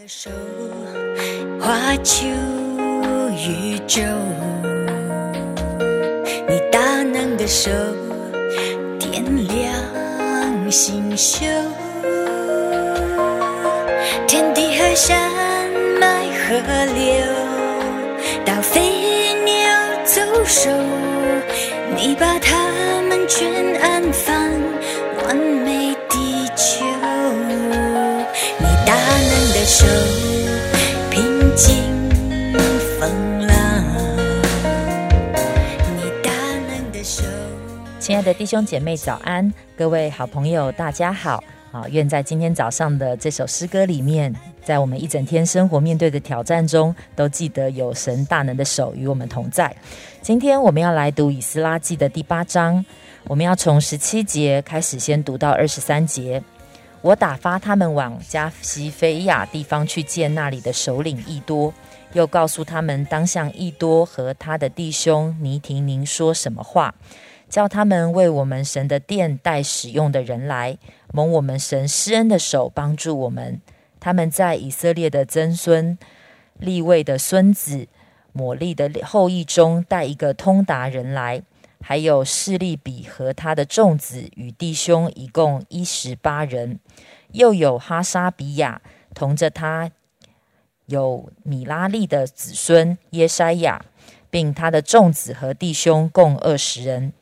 的手画出宇宙，你大能的手点亮星宿，天地和山脉河流，到飞鸟走兽，你把它们全安放，完美地球。的手，平静风浪。你大能的手。亲爱的弟兄姐妹，早安！各位好朋友，大家好！啊，愿在今天早上的这首诗歌里面，在我们一整天生活面对的挑战中，都记得有神大能的手与我们同在。今天我们要来读以斯拉记的第八章，我们要从十七节开始，先读到二十三节。我打发他们往加西菲亚地方去见那里的首领易多，又告诉他们当向易多和他的弟兄尼廷宁说什么话。叫他们为我们神的殿带使用的人来，蒙我们神施恩的手帮助我们。他们在以色列的曾孙、立位的孙子、抹利的后裔中带一个通达人来，还有示利比和他的众子与弟兄，一共一十八人。又有哈沙比亚同着他，有米拉利的子孙耶筛亚，并他的众子和弟兄共二十人。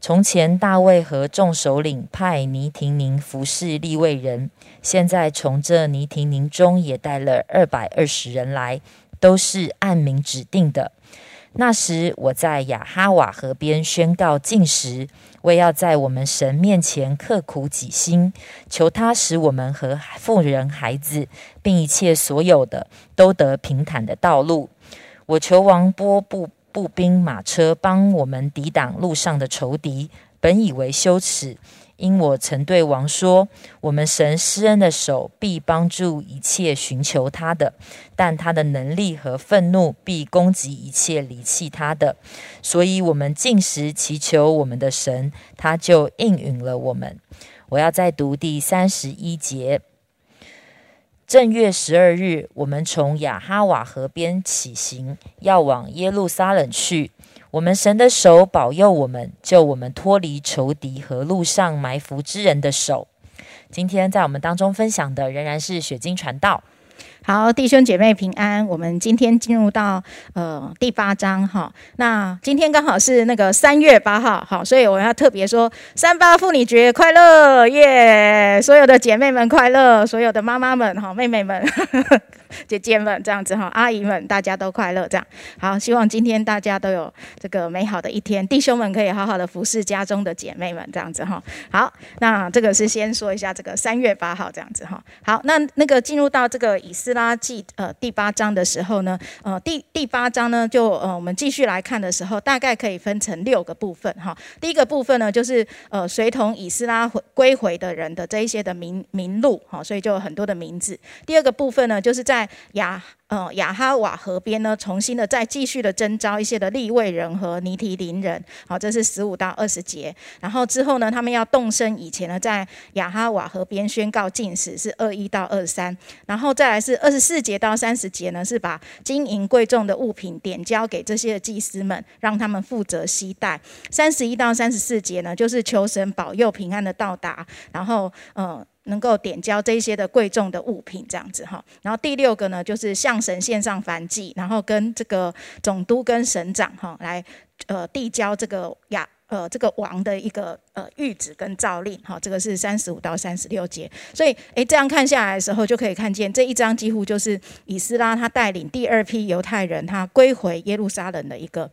从前大卫和众首领派尼廷宁服侍立位人，现在从这尼廷宁中也带了二百二十人来，都是按名指定的。那时我在雅哈瓦河边宣告禁食，我也要在我们神面前刻苦己心，求他使我们和妇人、孩子，并一切所有的，都得平坦的道路。我求王波步。步兵、马车帮我们抵挡路上的仇敌，本以为羞耻，因我曾对王说：“我们神施恩的手必帮助一切寻求他的，但他的能力和愤怒必攻击一切离弃他的。所以，我们进食祈求我们的神，他就应允了我们。”我要再读第三十一节。正月十二日，我们从雅哈瓦河边起行，要往耶路撒冷去。我们神的手保佑我们，救我们脱离仇敌和路上埋伏之人的手。今天在我们当中分享的仍然是雪晶传道。好，弟兄姐妹平安。我们今天进入到呃第八章哈。那今天刚好是那个三月八号，好，所以我要特别说三八妇女节快乐耶！所有的姐妹们快乐，所有的妈妈们哈，妹妹们、姐姐们这样子哈，阿姨们大家都快乐这样。好，希望今天大家都有这个美好的一天，弟兄们可以好好的服侍家中的姐妹们这样子哈。好，那这个是先说一下这个三月八号这样子哈。好，那那个进入到这个以斯拉记呃第八章的时候呢，呃第第八章呢就呃我们继续来看的时候，大概可以分成六个部分哈。第一个部分呢就是呃随同以斯拉回归回的人的这一些的名名录哈，所以就有很多的名字。第二个部分呢就是在亚呃亚哈瓦河边呢重新的再继续的征召一些的立位人和尼提林人，好，这是十五到二十节。然后之后呢，他们要动身以前呢，在亚哈瓦河边宣告禁食，是二一到二三。然后再来是二十四节到三十节呢，是把金银贵重的物品点交给这些的祭司们，让他们负责携带。三十一到三十四节呢，就是求神保佑平安的到达，然后呃能够点交这些的贵重的物品，这样子哈。然后第六个呢，就是向神献上燔祭，然后跟这个总督跟省长哈来呃递交这个亚。呃，这个王的一个呃谕旨跟诏令，哈，这个是三十五到三十六节，所以，诶，这样看下来的时候，就可以看见这一章几乎就是以斯拉他带领第二批犹太人他归回耶路撒冷的一个。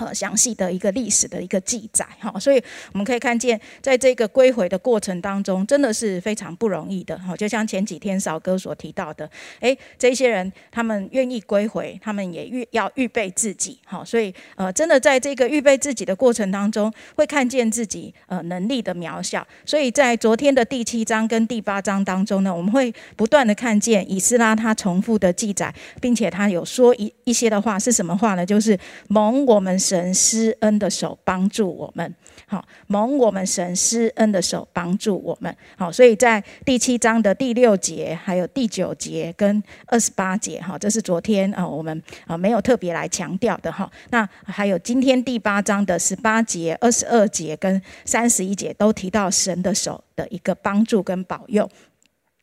呃，详细的一个历史的一个记载，哈，所以我们可以看见，在这个归回的过程当中，真的是非常不容易的，哈。就像前几天少哥所提到的，诶，这些人他们愿意归回，他们也预要预备自己，哈。所以，呃，真的在这个预备自己的过程当中，会看见自己呃能力的渺小。所以在昨天的第七章跟第八章当中呢，我们会不断的看见以斯拉他重复的记载，并且他有说一一些的话是什么话呢？就是蒙我们。神施恩的手帮助我们。好，蒙我们神施恩的手帮助我们。好，所以在第七章的第六节、还有第九节跟二十八节，哈，这是昨天啊我们啊没有特别来强调的哈。那还有今天第八章的十八节、二十二节跟三十一节都提到神的手的一个帮助跟保佑。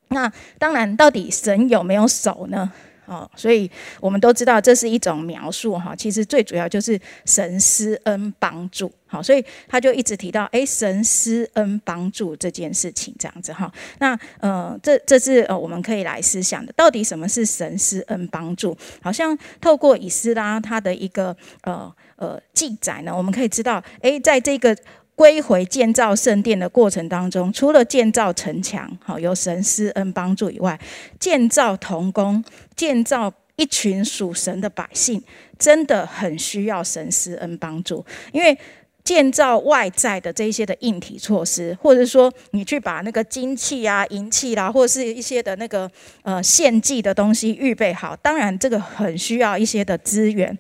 那当然，到底神有没有手呢？哦，所以我们都知道这是一种描述哈，其实最主要就是神施恩帮助。好，所以他就一直提到，哎，神施恩帮助这件事情这样子哈。那呃，这这是呃我们可以来思想的，到底什么是神施恩帮助？好像透过以斯拉他的一个呃呃记载呢，我们可以知道，哎，在这个。归回建造圣殿的过程当中，除了建造城墙，好由神施恩帮助以外，建造童工，建造一群属神的百姓，真的很需要神施恩帮助。因为建造外在的这些的硬体措施，或者说你去把那个金器啊、银器啦，或者是一些的那个呃献祭的东西预备好，当然这个很需要一些的资源。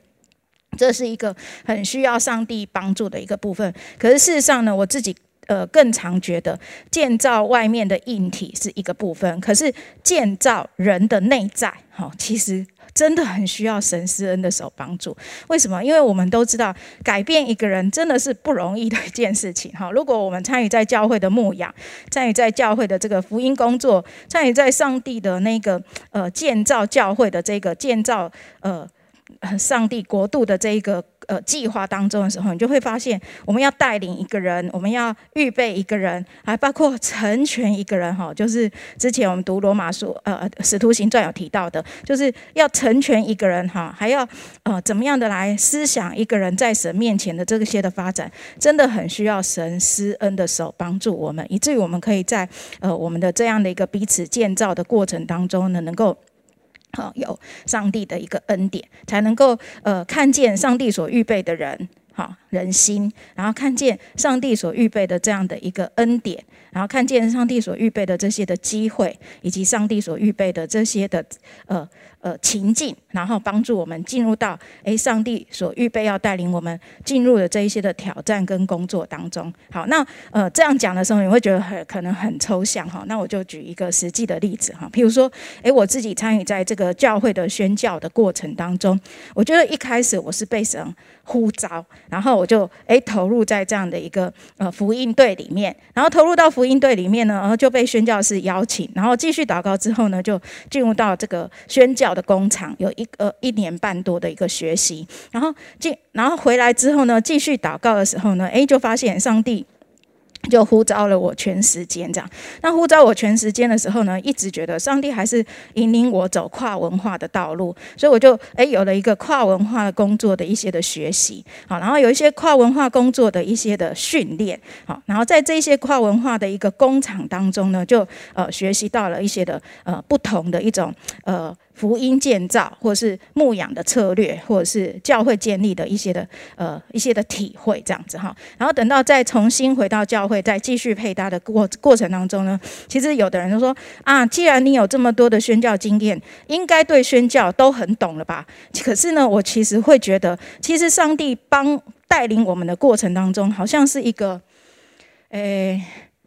这是一个很需要上帝帮助的一个部分。可是事实上呢，我自己呃更常觉得建造外面的硬体是一个部分，可是建造人的内在，哈，其实真的很需要神施恩的手帮助。为什么？因为我们都知道，改变一个人真的是不容易的一件事情。哈，如果我们参与在教会的牧养，参与在教会的这个福音工作，参与在上帝的那个呃建造教会的这个建造呃。上帝国度的这一个呃计划当中的时候，你就会发现，我们要带领一个人，我们要预备一个人，还包括成全一个人哈。就是之前我们读罗马书呃使徒行传有提到的，就是要成全一个人哈，还要呃怎么样的来思想一个人在神面前的这些的发展，真的很需要神施恩的手帮助我们，以至于我们可以在呃我们的这样的一个彼此建造的过程当中呢，能够。有上帝的一个恩典，才能够呃看见上帝所预备的人，好人心，然后看见上帝所预备的这样的一个恩典，然后看见上帝所预备的这些的机会，以及上帝所预备的这些的呃。呃，情境，然后帮助我们进入到诶，上帝所预备要带领我们进入的这一些的挑战跟工作当中。好，那呃这样讲的时候，你会觉得很可能很抽象哈。那我就举一个实际的例子哈，譬如说，诶，我自己参与在这个教会的宣教的过程当中，我觉得一开始我是被神呼召，然后我就诶投入在这样的一个呃福音队里面，然后投入到福音队里面呢，然后就被宣教师邀请，然后继续祷告之后呢，就进入到这个宣教。的工厂有一个一年半多的一个学习，然后进，然后回来之后呢，继续祷告的时候呢，诶，就发现上帝。就呼召了我全时间这样，那呼召我全时间的时候呢，一直觉得上帝还是引领我走跨文化的道路，所以我就诶有了一个跨文化的工作的一些的学习，好，然后有一些跨文化工作的一些的训练，好，然后在这些跨文化的一个工厂当中呢，就呃学习到了一些的呃不同的一种呃。福音建造，或者是牧养的策略，或者是教会建立的一些的呃一些的体会，这样子哈。然后等到再重新回到教会，再继续配搭的过过程当中呢，其实有的人就说啊，既然你有这么多的宣教经验，应该对宣教都很懂了吧？可是呢，我其实会觉得，其实上帝帮带领我们的过程当中，好像是一个，诶，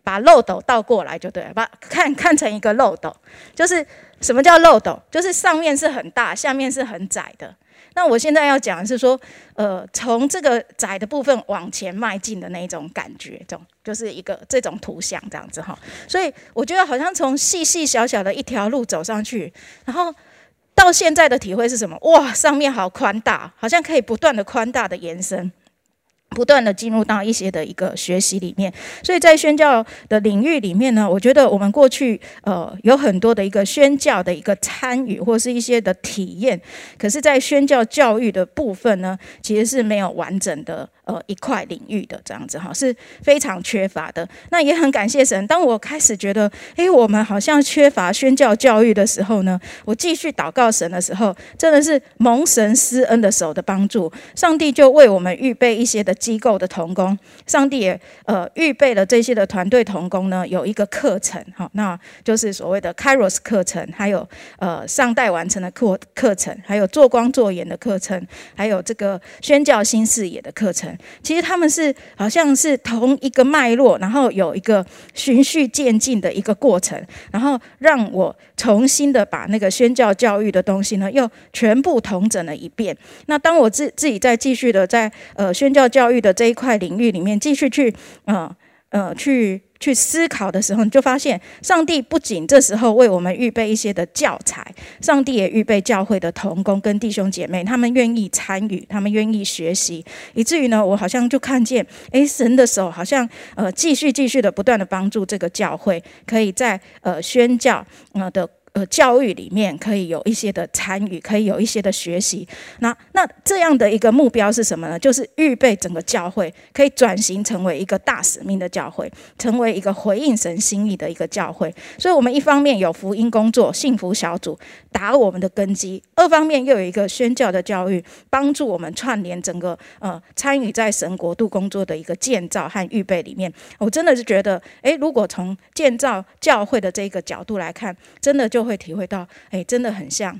把漏斗倒过来就对了，把看看成一个漏斗，就是。什么叫漏斗？就是上面是很大，下面是很窄的。那我现在要讲的是说，呃，从这个窄的部分往前迈进的那种感觉，这种就是一个这种图像这样子哈。所以我觉得好像从细细小小的一条路走上去，然后到现在的体会是什么？哇，上面好宽大，好像可以不断的宽大的延伸。不断的进入到一些的一个学习里面，所以在宣教的领域里面呢，我觉得我们过去呃有很多的一个宣教的一个参与或是一些的体验，可是，在宣教教育的部分呢，其实是没有完整的。呃，一块领域的这样子哈，是非常缺乏的。那也很感谢神。当我开始觉得，诶，我们好像缺乏宣教教育的时候呢，我继续祷告神的时候，真的是蒙神施恩的手的帮助，上帝就为我们预备一些的机构的童工，上帝也呃预备了这些的团队童工呢，有一个课程，哈，那就是所谓的 Kairos 课程，还有呃上代完成的课课程，还有做光做盐的课程，还有这个宣教新视野的课程。其实他们是好像是同一个脉络，然后有一个循序渐进的一个过程，然后让我重新的把那个宣教教育的东西呢，又全部统整了一遍。那当我自自己在继续的在呃宣教教育的这一块领域里面继续去呃呃去去思考的时候，你就发现上帝不仅这时候为我们预备一些的教材，上帝也预备教会的同工跟弟兄姐妹，他们愿意参与，他们愿意学习，以至于呢，我好像就看见，哎，神的手好像呃继续继续的不断的帮助这个教会，可以在呃宣教呃的。呃，教育里面可以有一些的参与，可以有一些的学习。那那这样的一个目标是什么呢？就是预备整个教会可以转型成为一个大使命的教会，成为一个回应神心意的一个教会。所以，我们一方面有福音工作、幸福小组打我们的根基；二方面又有一个宣教的教育，帮助我们串联整个呃参与在神国度工作的一个建造和预备里面。我真的是觉得，诶，如果从建造教会的这个角度来看，真的就。就会体会到，哎，真的很像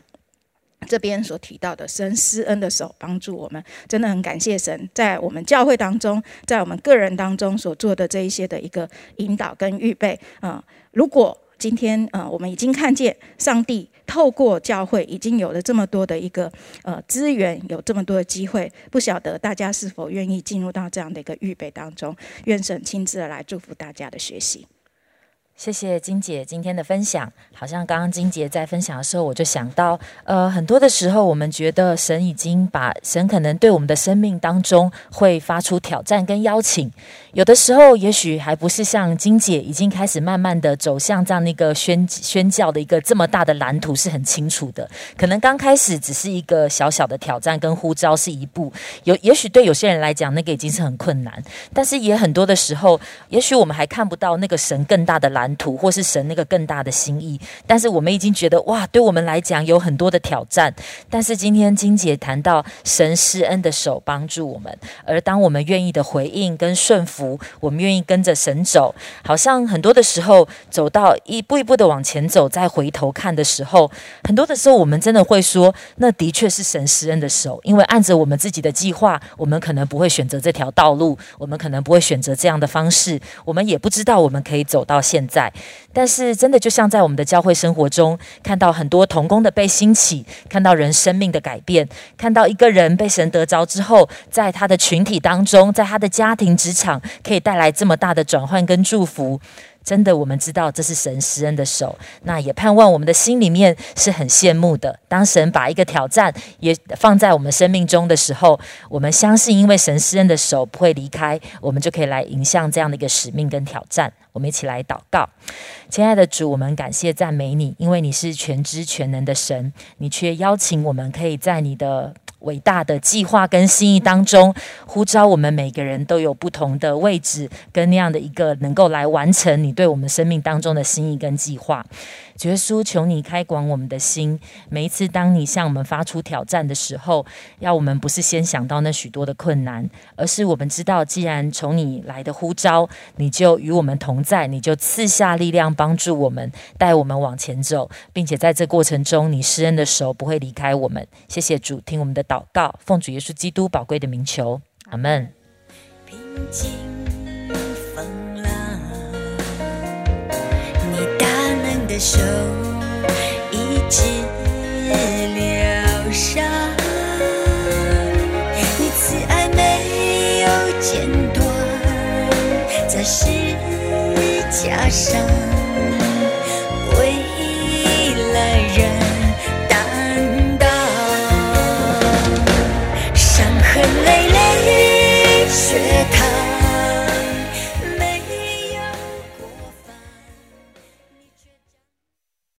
这边所提到的神施恩的手帮助我们，真的很感谢神在我们教会当中，在我们个人当中所做的这一些的一个引导跟预备啊。如果今天呃我们已经看见上帝透过教会已经有了这么多的一个呃资源，有这么多的机会，不晓得大家是否愿意进入到这样的一个预备当中？愿神亲自来祝福大家的学习。谢谢金姐今天的分享。好像刚刚金姐在分享的时候，我就想到，呃，很多的时候，我们觉得神已经把神可能对我们的生命当中会发出挑战跟邀请。有的时候，也许还不是像金姐已经开始慢慢的走向这样那个宣宣教的一个这么大的蓝图是很清楚的。可能刚开始只是一个小小的挑战跟呼召是一步。有也许对有些人来讲，那个已经是很困难。但是也很多的时候，也许我们还看不到那个神更大的蓝。图或是神那个更大的心意，但是我们已经觉得哇，对我们来讲有很多的挑战。但是今天金姐谈到神施恩的手帮助我们，而当我们愿意的回应跟顺服，我们愿意跟着神走，好像很多的时候走到一步一步的往前走，再回头看的时候，很多的时候我们真的会说，那的确是神施恩的手，因为按着我们自己的计划，我们可能不会选择这条道路，我们可能不会选择这样的方式，我们也不知道我们可以走到现在。但是真的就像在我们的教会生活中，看到很多童工的被兴起，看到人生命的改变，看到一个人被神得着之后，在他的群体当中，在他的家庭、职场，可以带来这么大的转换跟祝福。真的，我们知道这是神施恩的手，那也盼望我们的心里面是很羡慕的。当神把一个挑战也放在我们生命中的时候，我们相信，因为神施恩的手不会离开，我们就可以来迎向这样的一个使命跟挑战。我们一起来祷告，亲爱的主，我们感谢赞美你，因为你是全知全能的神，你却邀请我们可以在你的。伟大的计划跟心意当中，呼召我们每个人都有不同的位置，跟那样的一个能够来完成你对我们生命当中的心意跟计划。耶稣，求你开广我们的心。每一次当你向我们发出挑战的时候，要我们不是先想到那许多的困难，而是我们知道，既然从你来的呼召，你就与我们同在，你就赐下力量帮助我们，带我们往前走，并且在这过程中，你施恩的手不会离开我们。谢谢主，听我们的祷告，奉主耶稣基督宝贵的名求，阿门。平静。手一直疗伤，你慈爱没有间断，在十架上